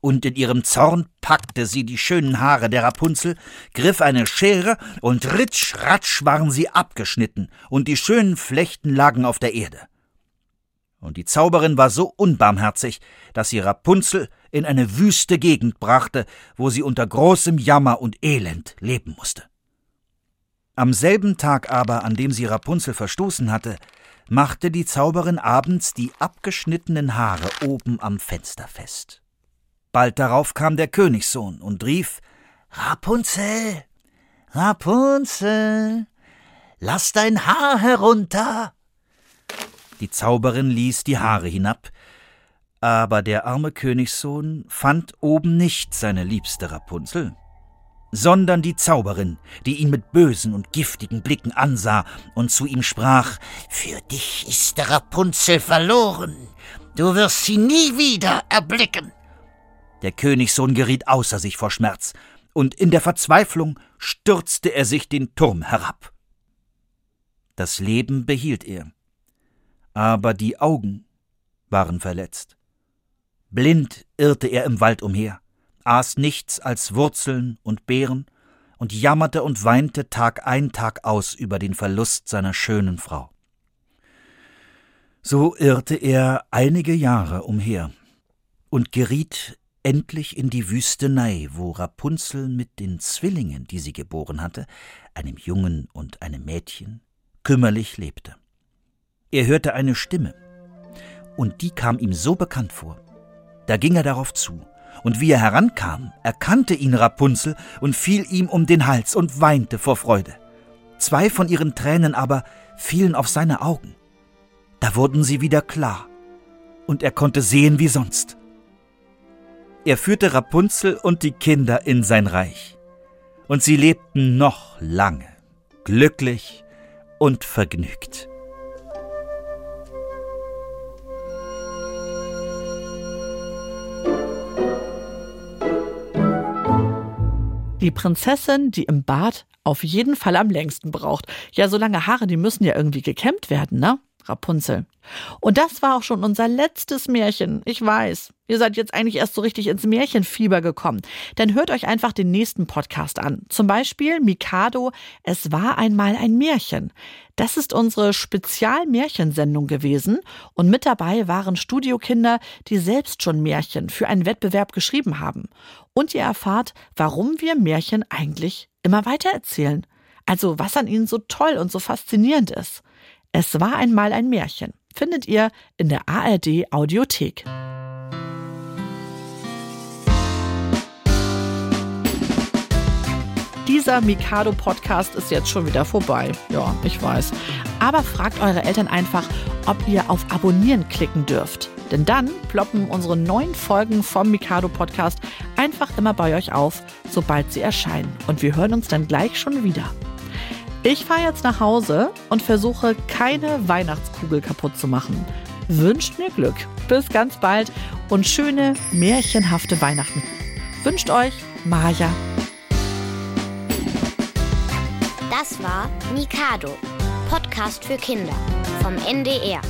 Und in ihrem Zorn packte sie die schönen Haare der Rapunzel, griff eine Schere und ritsch ratsch waren sie abgeschnitten, und die schönen Flechten lagen auf der Erde. Und die Zauberin war so unbarmherzig, dass sie Rapunzel in eine wüste Gegend brachte, wo sie unter großem Jammer und Elend leben musste. Am selben Tag aber, an dem sie Rapunzel verstoßen hatte, machte die Zauberin abends die abgeschnittenen Haare oben am Fenster fest. Bald darauf kam der Königssohn und rief Rapunzel, Rapunzel, lass dein Haar herunter. Die Zauberin ließ die Haare hinab, aber der arme Königssohn fand oben nicht seine liebste Rapunzel, sondern die Zauberin, die ihn mit bösen und giftigen Blicken ansah und zu ihm sprach Für dich ist der Rapunzel verloren, du wirst sie nie wieder erblicken. Der Königssohn geriet außer sich vor Schmerz, und in der Verzweiflung stürzte er sich den Turm herab. Das Leben behielt er, aber die Augen waren verletzt. Blind irrte er im Wald umher, aß nichts als Wurzeln und Beeren und jammerte und weinte Tag ein, Tag aus über den Verlust seiner schönen Frau. So irrte er einige Jahre umher und geriet endlich in die Wüstenei, wo Rapunzel mit den Zwillingen, die sie geboren hatte, einem Jungen und einem Mädchen, kümmerlich lebte. Er hörte eine Stimme, und die kam ihm so bekannt vor. Da ging er darauf zu, und wie er herankam, erkannte ihn Rapunzel und fiel ihm um den Hals und weinte vor Freude. Zwei von ihren Tränen aber fielen auf seine Augen. Da wurden sie wieder klar, und er konnte sehen wie sonst. Er führte Rapunzel und die Kinder in sein Reich, und sie lebten noch lange, glücklich und vergnügt. Die Prinzessin, die im Bad auf jeden Fall am längsten braucht. Ja, so lange Haare, die müssen ja irgendwie gekämmt werden, ne? Rapunzel. Und das war auch schon unser letztes Märchen. Ich weiß. Ihr seid jetzt eigentlich erst so richtig ins Märchenfieber gekommen. Dann hört euch einfach den nächsten Podcast an. Zum Beispiel Mikado, es war einmal ein Märchen. Das ist unsere Spezial-Märchensendung gewesen. Und mit dabei waren Studiokinder, die selbst schon Märchen für einen Wettbewerb geschrieben haben. Und ihr erfahrt, warum wir Märchen eigentlich immer weitererzählen. Also was an ihnen so toll und so faszinierend ist. Es war einmal ein Märchen. Findet ihr in der ARD Audiothek. Dieser Mikado-Podcast ist jetzt schon wieder vorbei. Ja, ich weiß. Aber fragt eure Eltern einfach, ob ihr auf Abonnieren klicken dürft. Denn dann ploppen unsere neuen Folgen vom Mikado-Podcast einfach immer bei euch auf, sobald sie erscheinen. Und wir hören uns dann gleich schon wieder. Ich fahre jetzt nach Hause und versuche, keine Weihnachtskugel kaputt zu machen. Wünscht mir Glück. Bis ganz bald und schöne, märchenhafte Weihnachten. Wünscht euch Maja. Das war Mikado, Podcast für Kinder vom NDR.